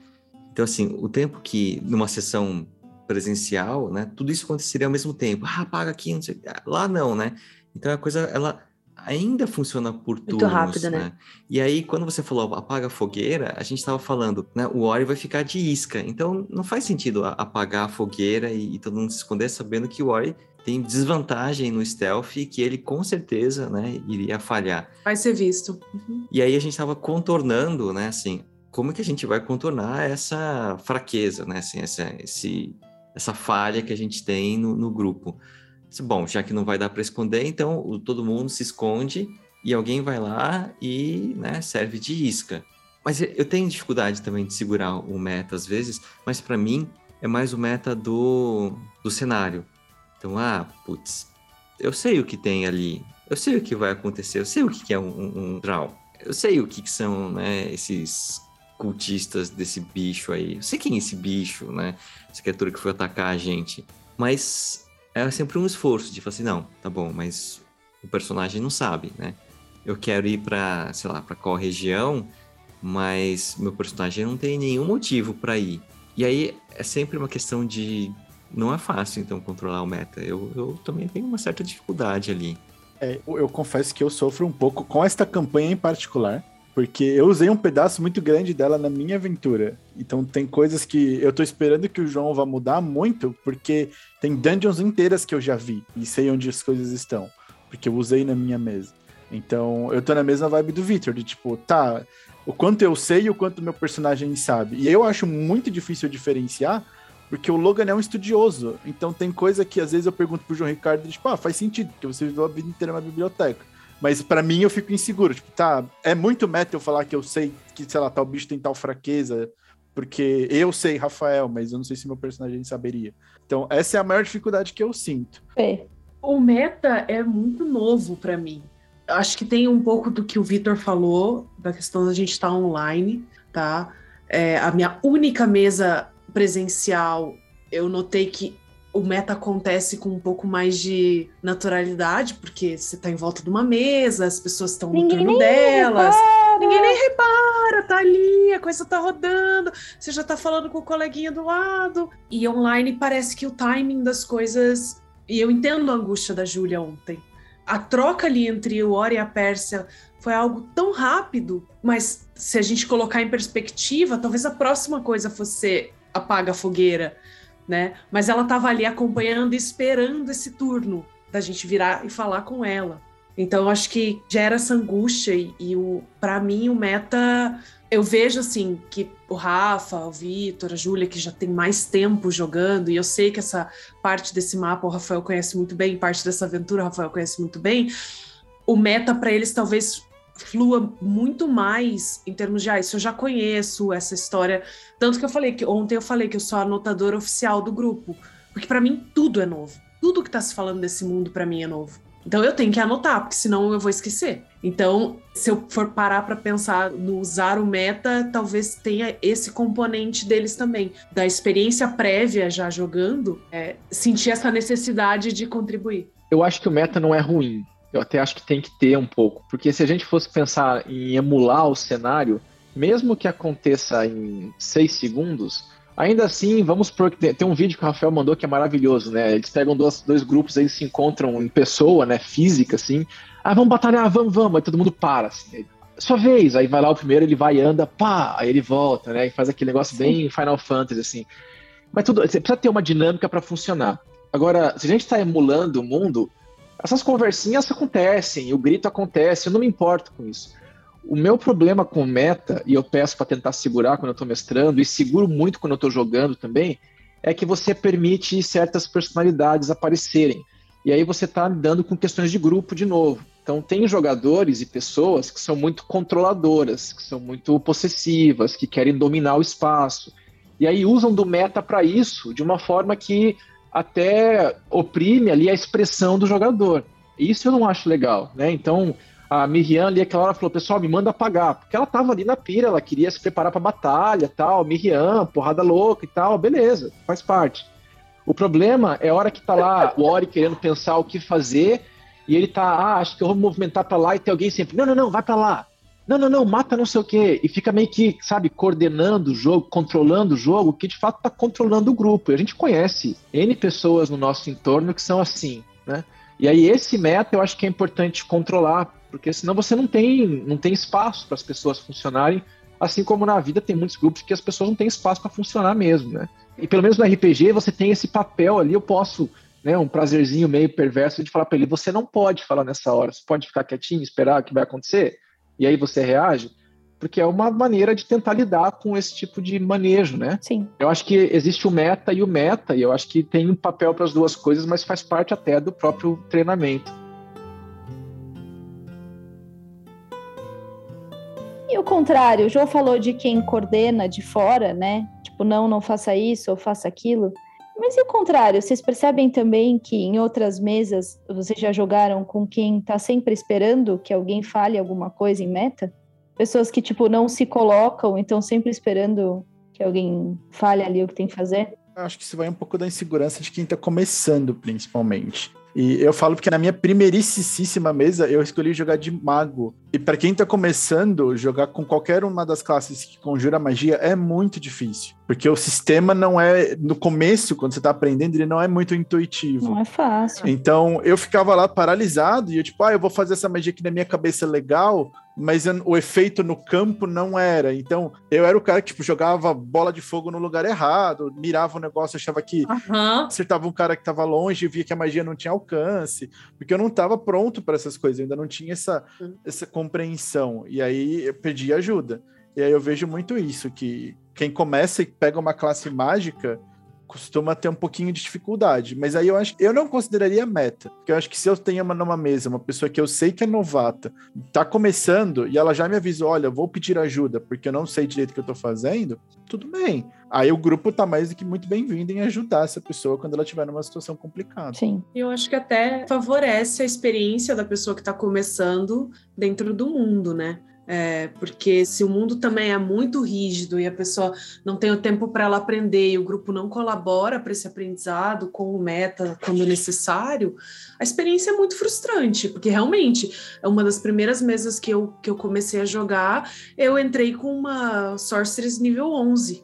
Então, assim, o tempo que numa sessão presencial, né? Tudo isso aconteceria ao mesmo tempo. Ah, paga aqui, não sei. Lá não, né? Então a coisa, ela ainda funciona por turnos, Muito rápido, né? né? E aí, quando você falou apaga a fogueira, a gente estava falando, né? O Ori vai ficar de isca. Então, não faz sentido apagar a fogueira e, e todo mundo se esconder sabendo que o Ori tem desvantagem no stealth e que ele com certeza, né, iria falhar. Vai ser visto. Uhum. E aí a gente estava contornando, né, assim, como que a gente vai contornar essa fraqueza, né, assim, essa, esse essa falha que a gente tem no, no grupo. Bom, já que não vai dar para esconder, então todo mundo se esconde e alguém vai lá e né, serve de isca. Mas eu tenho dificuldade também de segurar o meta às vezes, mas para mim é mais o meta do, do cenário. Então, ah, putz, eu sei o que tem ali, eu sei o que vai acontecer, eu sei o que é um, um, um draw, eu sei o que, que são né, esses cultistas desse bicho aí. Eu sei quem é esse bicho, né? Essa criatura que foi atacar a gente. Mas é sempre um esforço de falar assim, não, tá bom, mas o personagem não sabe, né? Eu quero ir para, sei lá, para qual região, mas meu personagem não tem nenhum motivo para ir. E aí é sempre uma questão de não é fácil então controlar o meta. Eu, eu também tenho uma certa dificuldade ali. É, eu confesso que eu sofro um pouco com esta campanha em particular, porque eu usei um pedaço muito grande dela na minha aventura. Então tem coisas que eu tô esperando que o João vá mudar muito, porque tem dungeons inteiras que eu já vi e sei onde as coisas estão, porque eu usei na minha mesa. Então eu tô na mesma vibe do Victor, de tipo, tá, o quanto eu sei e o quanto meu personagem sabe. E eu acho muito difícil diferenciar, porque o Logan é um estudioso. Então tem coisa que às vezes eu pergunto pro João Ricardo, tipo, ah, faz sentido, porque você viveu a vida inteira na biblioteca. Mas para mim eu fico inseguro. Tipo, tá, é muito meta eu falar que eu sei que, sei lá, tal bicho tem tal fraqueza, porque eu sei, Rafael, mas eu não sei se meu personagem saberia. Então, essa é a maior dificuldade que eu sinto. É. O meta é muito novo para mim. Acho que tem um pouco do que o Vitor falou, da questão da gente estar tá online, tá? É, a minha única mesa presencial, eu notei que o meta acontece com um pouco mais de naturalidade, porque você está em volta de uma mesa, as pessoas estão no turno delas. Repara. Ninguém nem repara, tá ali, a coisa tá rodando, você já tá falando com o coleguinha do lado. E online parece que o timing das coisas. E eu entendo a angústia da Júlia ontem. A troca ali entre o Ori e a Pérsia foi algo tão rápido, mas se a gente colocar em perspectiva, talvez a próxima coisa fosse apaga a fogueira né? Mas ela estava ali acompanhando, esperando esse turno da gente virar e falar com ela. Então acho que gera essa angústia e, e o para mim o meta eu vejo assim que o Rafa, o Vitor, a Júlia que já tem mais tempo jogando e eu sei que essa parte desse mapa o Rafael conhece muito bem, parte dessa aventura o Rafael conhece muito bem. O meta para eles talvez flua muito mais em termos de, ah, isso eu já conheço, essa história. Tanto que eu falei que ontem eu falei que eu sou a anotadora oficial do grupo, porque para mim tudo é novo. Tudo que tá se falando desse mundo para mim é novo. Então eu tenho que anotar, porque senão eu vou esquecer. Então, se eu for parar para pensar no usar o meta, talvez tenha esse componente deles também, da experiência prévia já jogando, é, sentir essa necessidade de contribuir. Eu acho que o meta não é ruim. Eu até acho que tem que ter um pouco, porque se a gente fosse pensar em emular o cenário, mesmo que aconteça em seis segundos, ainda assim, vamos por tem um vídeo que o Rafael mandou que é maravilhoso, né? Eles pegam dois, dois grupos aí se encontram em pessoa, né? Física, assim. Ah, vamos batalhar, vamos, vamos. Aí todo mundo para, assim. Sua vez, aí vai lá o primeiro, ele vai e anda, pá, aí ele volta, né? E faz aquele negócio Sim. bem Final Fantasy, assim. Mas tudo, você precisa ter uma dinâmica para funcionar. Agora, se a gente está emulando o mundo, essas conversinhas acontecem, o grito acontece, eu não me importo com isso. O meu problema com meta, e eu peço para tentar segurar quando eu estou mestrando, e seguro muito quando eu estou jogando também, é que você permite certas personalidades aparecerem. E aí você está lidando com questões de grupo de novo. Então, tem jogadores e pessoas que são muito controladoras, que são muito possessivas, que querem dominar o espaço. E aí usam do meta para isso de uma forma que até oprime ali a expressão do jogador. Isso eu não acho legal, né? Então, a Miriam ali aquela hora falou, pessoal, me manda apagar, porque ela tava ali na pira, ela queria se preparar para batalha, tal, Miriam, porrada louca e tal, beleza, faz parte. O problema é a hora que tá lá o Ori querendo pensar o que fazer e ele tá, ah, acho que eu vou me movimentar para lá e tem alguém sempre, não, não, não, vai para lá não, não, não, mata não sei o quê. E fica meio que, sabe, coordenando o jogo, controlando o jogo, que de fato está controlando o grupo. E a gente conhece N pessoas no nosso entorno que são assim, né? E aí esse meta eu acho que é importante controlar, porque senão você não tem, não tem espaço para as pessoas funcionarem, assim como na vida tem muitos grupos que as pessoas não têm espaço para funcionar mesmo, né? E pelo menos no RPG você tem esse papel ali, eu posso, né, um prazerzinho meio perverso de falar para ele, você não pode falar nessa hora, você pode ficar quietinho, esperar o que vai acontecer e aí você reage, porque é uma maneira de tentar lidar com esse tipo de manejo, né? Sim. Eu acho que existe o meta e o meta, e eu acho que tem um papel para as duas coisas, mas faz parte até do próprio treinamento. E o contrário, o João falou de quem coordena de fora, né? Tipo, não, não faça isso ou faça aquilo. Mas e o contrário? Vocês percebem também que em outras mesas vocês já jogaram com quem está sempre esperando que alguém fale alguma coisa em meta? Pessoas que, tipo, não se colocam, então sempre esperando que alguém fale ali o que tem que fazer? Acho que isso vai um pouco da insegurança de quem está começando, principalmente. E eu falo porque na minha primeiríssima mesa eu escolhi jogar de mago. E para quem tá começando, jogar com qualquer uma das classes que conjura magia é muito difícil. Porque o sistema não é. No começo, quando você tá aprendendo, ele não é muito intuitivo. Não é fácil. Então eu ficava lá paralisado e eu, tipo, ah, eu vou fazer essa magia aqui na minha cabeça legal, mas o efeito no campo não era. Então, eu era o cara que tipo, jogava bola de fogo no lugar errado, mirava o negócio, achava que uhum. acertava um cara que estava longe e via que a magia não tinha alcance, porque eu não estava pronto para essas coisas, eu ainda não tinha essa, uhum. essa compreensão. E aí eu pedi ajuda. E aí eu vejo muito isso, que quem começa e pega uma classe mágica costuma ter um pouquinho de dificuldade. Mas aí eu acho eu não consideraria meta. Porque eu acho que se eu tenho uma, numa mesa uma pessoa que eu sei que é novata, tá começando e ela já me avisou: olha, vou pedir ajuda porque eu não sei direito o que eu tô fazendo, tudo bem. Aí o grupo tá mais do que muito bem-vindo em ajudar essa pessoa quando ela estiver numa situação complicada. Sim. Eu acho que até favorece a experiência da pessoa que está começando dentro do mundo, né? É, porque se o mundo também é muito rígido e a pessoa não tem o tempo para ela aprender e o grupo não colabora para esse aprendizado com o meta quando necessário, a experiência é muito frustrante, porque realmente é uma das primeiras mesas que eu, que eu comecei a jogar, eu entrei com uma Sorceress nível 11.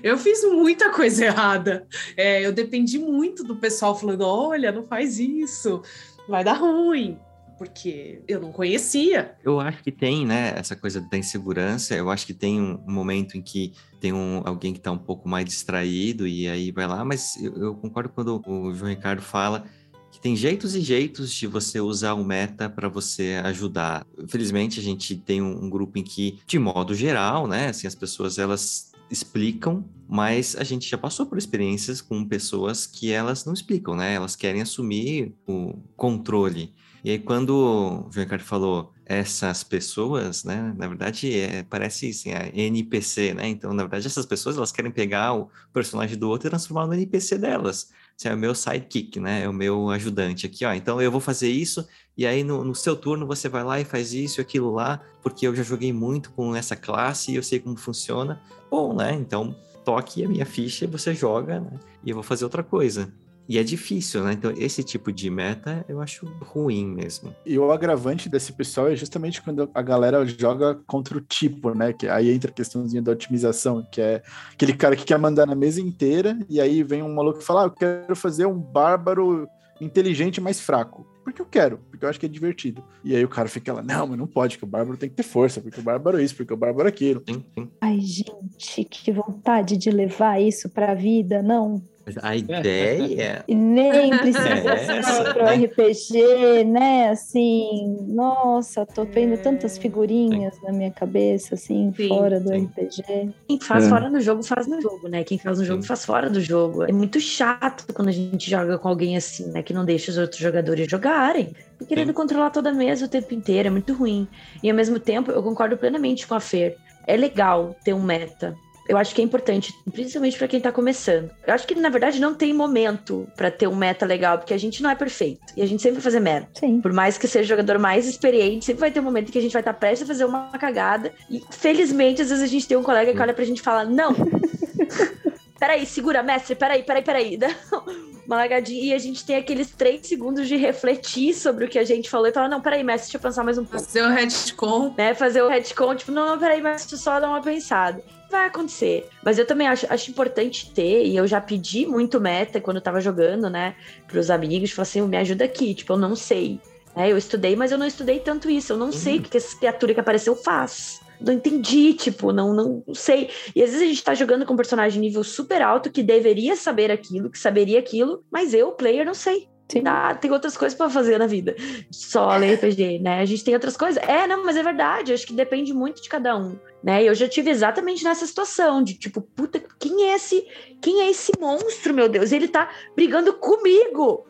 Eu fiz muita coisa errada. É, eu dependi muito do pessoal falando: olha, não faz isso, vai dar ruim porque eu não conhecia. Eu acho que tem, né, essa coisa da insegurança. Eu acho que tem um, momento em que tem um, alguém que está um pouco mais distraído e aí vai lá, mas eu, eu, concordo quando o João Ricardo fala que tem jeitos e jeitos de você usar o meta para você ajudar. Felizmente a gente tem um, um, grupo em que, de modo geral, né, assim, as pessoas elas explicam, mas a gente já passou por experiências com pessoas que elas não explicam, né? Elas querem assumir o controle. E aí, quando o João Ricardo falou essas pessoas, né, na verdade, é, parece assim, a NPC, né? Então, na verdade, essas pessoas, elas querem pegar o personagem do outro e transformar no NPC delas. Esse é o meu sidekick, né? É o meu ajudante aqui, ó. Então, eu vou fazer isso, e aí no, no seu turno você vai lá e faz isso e aquilo lá, porque eu já joguei muito com essa classe e eu sei como funciona. Bom, né? Então, toque a minha ficha e você joga, né? E eu vou fazer outra coisa. E é difícil, né? Então, esse tipo de meta eu acho ruim mesmo. E o agravante desse pessoal é justamente quando a galera joga contra o tipo, né? Que aí entra a questãozinha da otimização, que é aquele cara que quer mandar na mesa inteira, e aí vem um maluco e fala: ah, eu quero fazer um bárbaro inteligente mais fraco. Porque eu quero, porque eu acho que é divertido. E aí o cara fica lá, não, mas não pode, que o bárbaro tem que ter força, porque o bárbaro é isso, porque o bárbaro é aquilo. Sim, sim. Ai, gente, que vontade de levar isso pra vida, não. A ideia. E nem precisa é ser pro RPG, né? Assim, nossa, tô vendo tantas figurinhas na minha cabeça, assim, sim, fora do sim. RPG. Quem faz é. fora do jogo, faz no jogo, né? Quem faz no jogo, faz fora do jogo. É muito chato quando a gente joga com alguém assim, né? Que não deixa os outros jogadores jogarem. Querendo sim. controlar toda a mesa o tempo inteiro, é muito ruim. E ao mesmo tempo, eu concordo plenamente com a Fer. É legal ter um meta, eu acho que é importante, principalmente para quem tá começando. Eu acho que, na verdade, não tem momento para ter um meta legal, porque a gente não é perfeito. E a gente sempre vai fazer merda. Sim. Por mais que seja o jogador mais experiente, sempre vai ter um momento em que a gente vai estar tá prestes a fazer uma cagada. E, felizmente, às vezes a gente tem um colega que olha pra gente e fala: Não! peraí, segura, mestre, peraí, peraí, peraí. uma largadinha. E a gente tem aqueles três segundos de refletir sobre o que a gente falou e falar: Não, peraí, mestre, deixa eu pensar mais um pouco. Fazer o retcon. Né? Fazer o retcon, tipo, não, não, peraí, mestre, só dar uma pensada vai acontecer. Mas eu também acho, acho importante ter, e eu já pedi muito meta quando eu tava jogando, né, pros amigos, falar assim, me ajuda aqui, tipo, eu não sei. Né, eu estudei, mas eu não estudei tanto isso, eu não uhum. sei o que essa criatura que apareceu faz. Não entendi, tipo, não, não, sei. E às vezes a gente tá jogando com um personagem nível super alto que deveria saber aquilo, que saberia aquilo, mas eu, player, não sei. Tem, ah, tem outras coisas para fazer na vida. Só ler RPG, né? A gente tem outras coisas. É, não, mas é verdade. Acho que depende muito de cada um, né? Eu já tive exatamente nessa situação de tipo, puta, quem é esse, quem é esse monstro, meu Deus? Ele tá brigando comigo.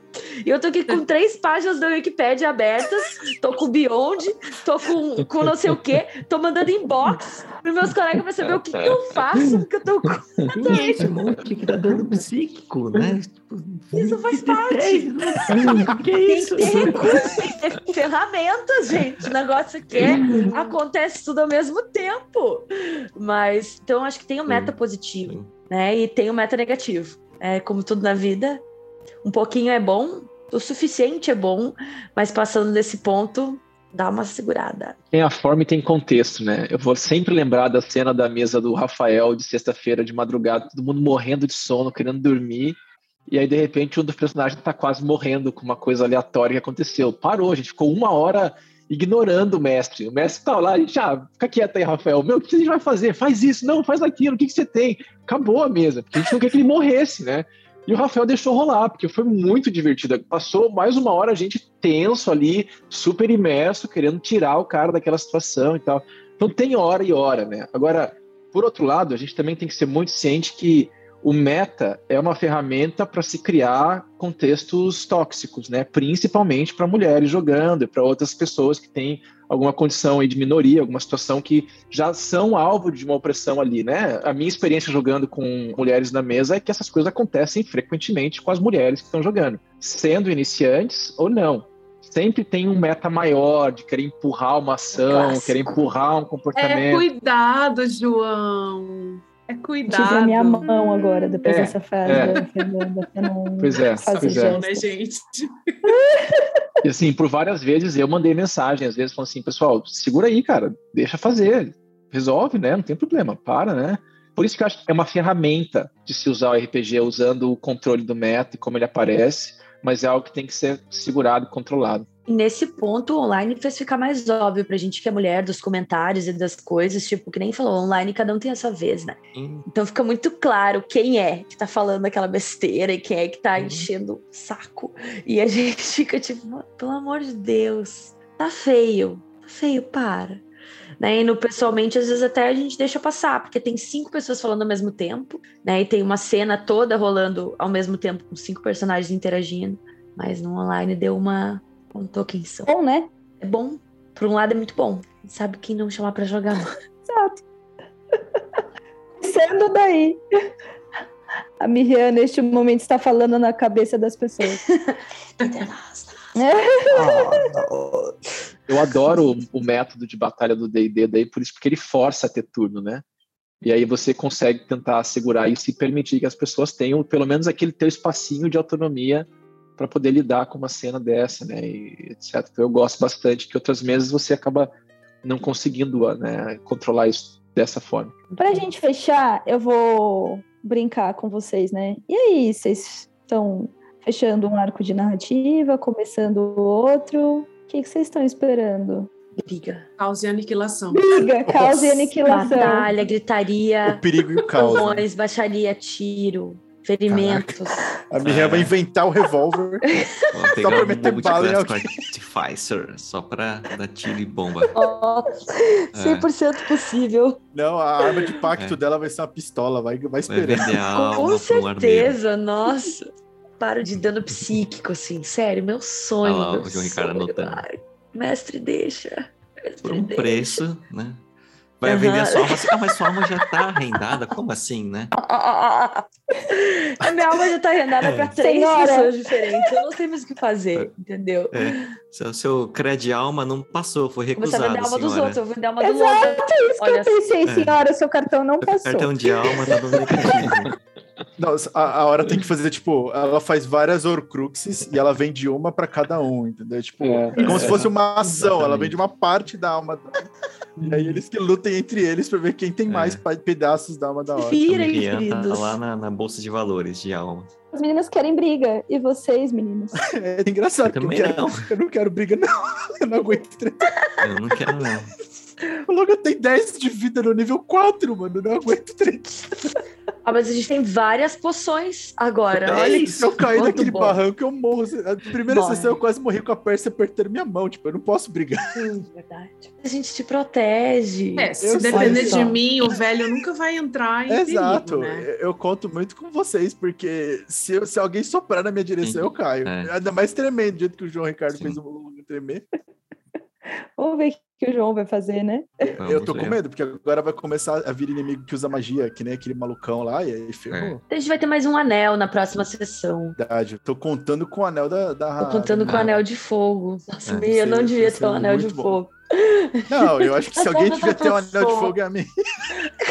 E eu tô aqui com três páginas da Wikipedia abertas, tô com Beyond, tô com, com não sei o quê, tô mandando inbox pros meus colegas pra saber o que, que eu faço, porque eu tô com. Esse monte que tá dando psíquico, né? Isso faz parte. que isso? Tem que ter recursos, tem que ter ferramentas, gente. O negócio aqui é, acontece tudo ao mesmo tempo. Mas, então, acho que tem um meta positivo, né? E tem um meta negativo. É, como tudo na vida, um pouquinho é bom, o suficiente é bom, mas passando desse ponto, dá uma segurada. Tem a forma e tem contexto, né? Eu vou sempre lembrar da cena da mesa do Rafael de sexta-feira de madrugada, todo mundo morrendo de sono, querendo dormir. E aí, de repente, um dos personagens tá quase morrendo com uma coisa aleatória que aconteceu. Parou, a gente ficou uma hora ignorando o mestre. O mestre tá lá, a gente, ah, fica quieto aí, Rafael. Meu, o que a gente vai fazer? Faz isso, não, faz aquilo, o que, que você tem? Acabou a mesa, porque a gente não quer que ele morresse, né? E o Rafael deixou rolar, porque foi muito divertido. Passou mais uma hora a gente tenso ali, super imerso, querendo tirar o cara daquela situação e tal. Então tem hora e hora, né? Agora, por outro lado, a gente também tem que ser muito ciente que o meta é uma ferramenta para se criar contextos tóxicos, né? Principalmente para mulheres jogando e para outras pessoas que têm alguma condição aí de minoria, alguma situação que já são alvo de uma opressão ali, né? A minha experiência jogando com mulheres na mesa é que essas coisas acontecem frequentemente com as mulheres que estão jogando, sendo iniciantes ou não. Sempre tem um meta maior de querer empurrar uma ação, Clássico. querer empurrar um É, comportamento. cuidado, João. É cuidado. Tive a minha mão agora, depois É, dessa frase é. da Fernanda. pra não Pois é, fazer pois é. Né, gente? E assim, por várias vezes eu mandei mensagem, às vezes falando assim, pessoal, segura aí, cara, deixa fazer, resolve, né? Não tem problema, para, né? Por isso que eu acho que é uma ferramenta de se usar o RPG usando o controle do meta e como ele aparece, mas é algo que tem que ser segurado e controlado. E nesse ponto, o online fez ficar mais óbvio pra gente que é mulher, dos comentários e das coisas, tipo, que nem falou, online cada um tem a sua vez, né? Hum, Então fica muito claro quem é que tá falando aquela besteira e quem é que tá enchendo o saco. E a gente fica tipo, pelo amor de Deus, tá feio, tá feio, para. Né? E no pessoalmente, às vezes até a gente deixa passar, porque tem cinco pessoas falando ao mesmo tempo, né? E tem uma cena toda rolando ao mesmo tempo, com cinco personagens interagindo. Mas no online deu uma. Contou quem são. Bom, né? É bom. Por um lado é muito bom. Sabe quem não chamar pra jogar. Exato. Sendo daí. A Miriam, neste momento, está falando na cabeça das pessoas. Eu adoro o, o método de batalha do D&D daí, por isso porque ele força a ter turno, né? E aí você consegue tentar segurar isso e permitir que as pessoas tenham pelo menos aquele teu espacinho de autonomia para poder lidar com uma cena dessa, né? E etc. Então eu gosto bastante que outras mesas você acaba não conseguindo né, controlar isso dessa forma. Pra gente fechar, eu vou brincar com vocês, né? E aí, vocês estão fechando um arco de narrativa, começando outro? O que, que vocês estão esperando? Briga. Caos e aniquilação. Briga, caos e Nossa. aniquilação. Batalha, O gritaria, perigo e o caos. né? baixaria, tiro, ferimentos. A Miriam vai inventar o revólver. Pegar pra um meter Multi bala em alguém. Artificer, só pra dar tiro e bomba. Ó, 100% possível. Não, a arma de pacto É. dela vai ser uma pistola, vai, vai Vai esperando. alma Com pra um certeza, nossa. Paro de dano psíquico, assim, sério, meu sonho. Olha lá, meu o João Ricardo sonho. anotando. Ai, mestre, deixa. Mestre, Por um deixa. preço, né? Vai Aham. vender a sua alma assim, ah, mas sua alma já tá arrendada, como assim, né? A minha alma já tá rendada pra três Senhora. pessoas diferentes. Eu não sei mais o que fazer, entendeu? É, seu, seu crédito alma não passou, foi Começar a vender a recusado, alma dos senhora. outros, eu vou vender a alma do Exato, outro. é isso que Olha eu pensei, É. senhora, seu cartão não passou. cartão de alma tá dando negativo. Não, a, a hora tem que fazer, tipo, ela faz várias Horcruxes e ela vende uma pra cada um, entendeu? Tipo, É. como se fosse uma ação, ela Exatamente. vende uma parte da alma. E aí eles que lutem entre eles pra ver quem tem mais É. pa- pedaços da alma da hora. Virem, tá queridos. lá na, na bolsa de valores de alma. As meninas querem briga. E vocês, meninos? É engraçado, Eu porque eu, também quero- não. eu não quero briga, não. Eu não aguento treta. Eu não quero, não. O Logan tem 10 de vida no nível 4, mano. Não aguento treta. Ah, mas a gente tem várias poções agora. É Olha Se isso. eu cair naquele bom. barranco, eu morro. A primeira Morre. sessão eu quase morri com a Percy apertando minha mão. Tipo, eu não posso brigar. Hum, verdade. A gente te protege. É, se Eu depender de mim, o velho nunca vai entrar em Exato. perigo, né? Eu- conto muito com vocês, porque se, eu- se alguém soprar na minha direção, eu caio. É. Ainda mais tremendo, do jeito que o João Ricardo Sim. fez o Logan tremer. Vamos ver o que o João vai fazer, né? eu Vamos tô com ver. medo, porque agora vai começar a vir inimigo que usa magia, que nem aquele malucão lá, e aí ferrou. A gente vai ter mais um anel na próxima sessão. Verdade. Eu tô contando com o anel da. da Tô contando com o anel de fogo. Nossa, É, eu não devia ia ter um anel de bom. fogo. Não, eu acho que se alguém tiver ter um anel de fogo é a mim.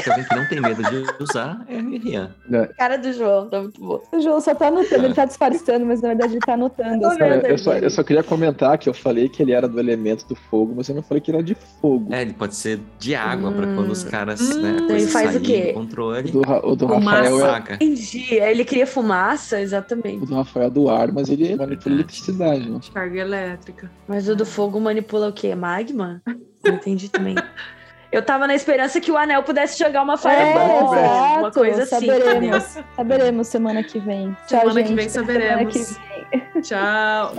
Se alguém que não tem medo de usar, é a Miriam. Cara do João, tá muito bom. O João só tá anotando, ele tá disfarçando, mas na verdade ele tá anotando. Assim. Cara, eu, só, eu só queria comentar que eu falei que ele era do elemento do fogo, mas eu não falei que ele era de fogo. É, ele pode ser de água, pra quando os caras, Hum. né, Ele coisa faz o sair quê? do controle. O do, o do Fumaça. Rafael é, Saca. Entendi. Ele cria fumaça, o exatamente. do Rafael é do ar, mas ele manipula eletricidade, né? Carga elétrica. Mas o do fogo manipula o quê? Magma? Não entendi também. Eu tava na esperança que o anel pudesse jogar uma É, fireball, exato, uma coisa assim. saberemos. Saberemos semana que vem. Tchau, Semana que gente. vem Até semana que saberemos. vem. Tchau.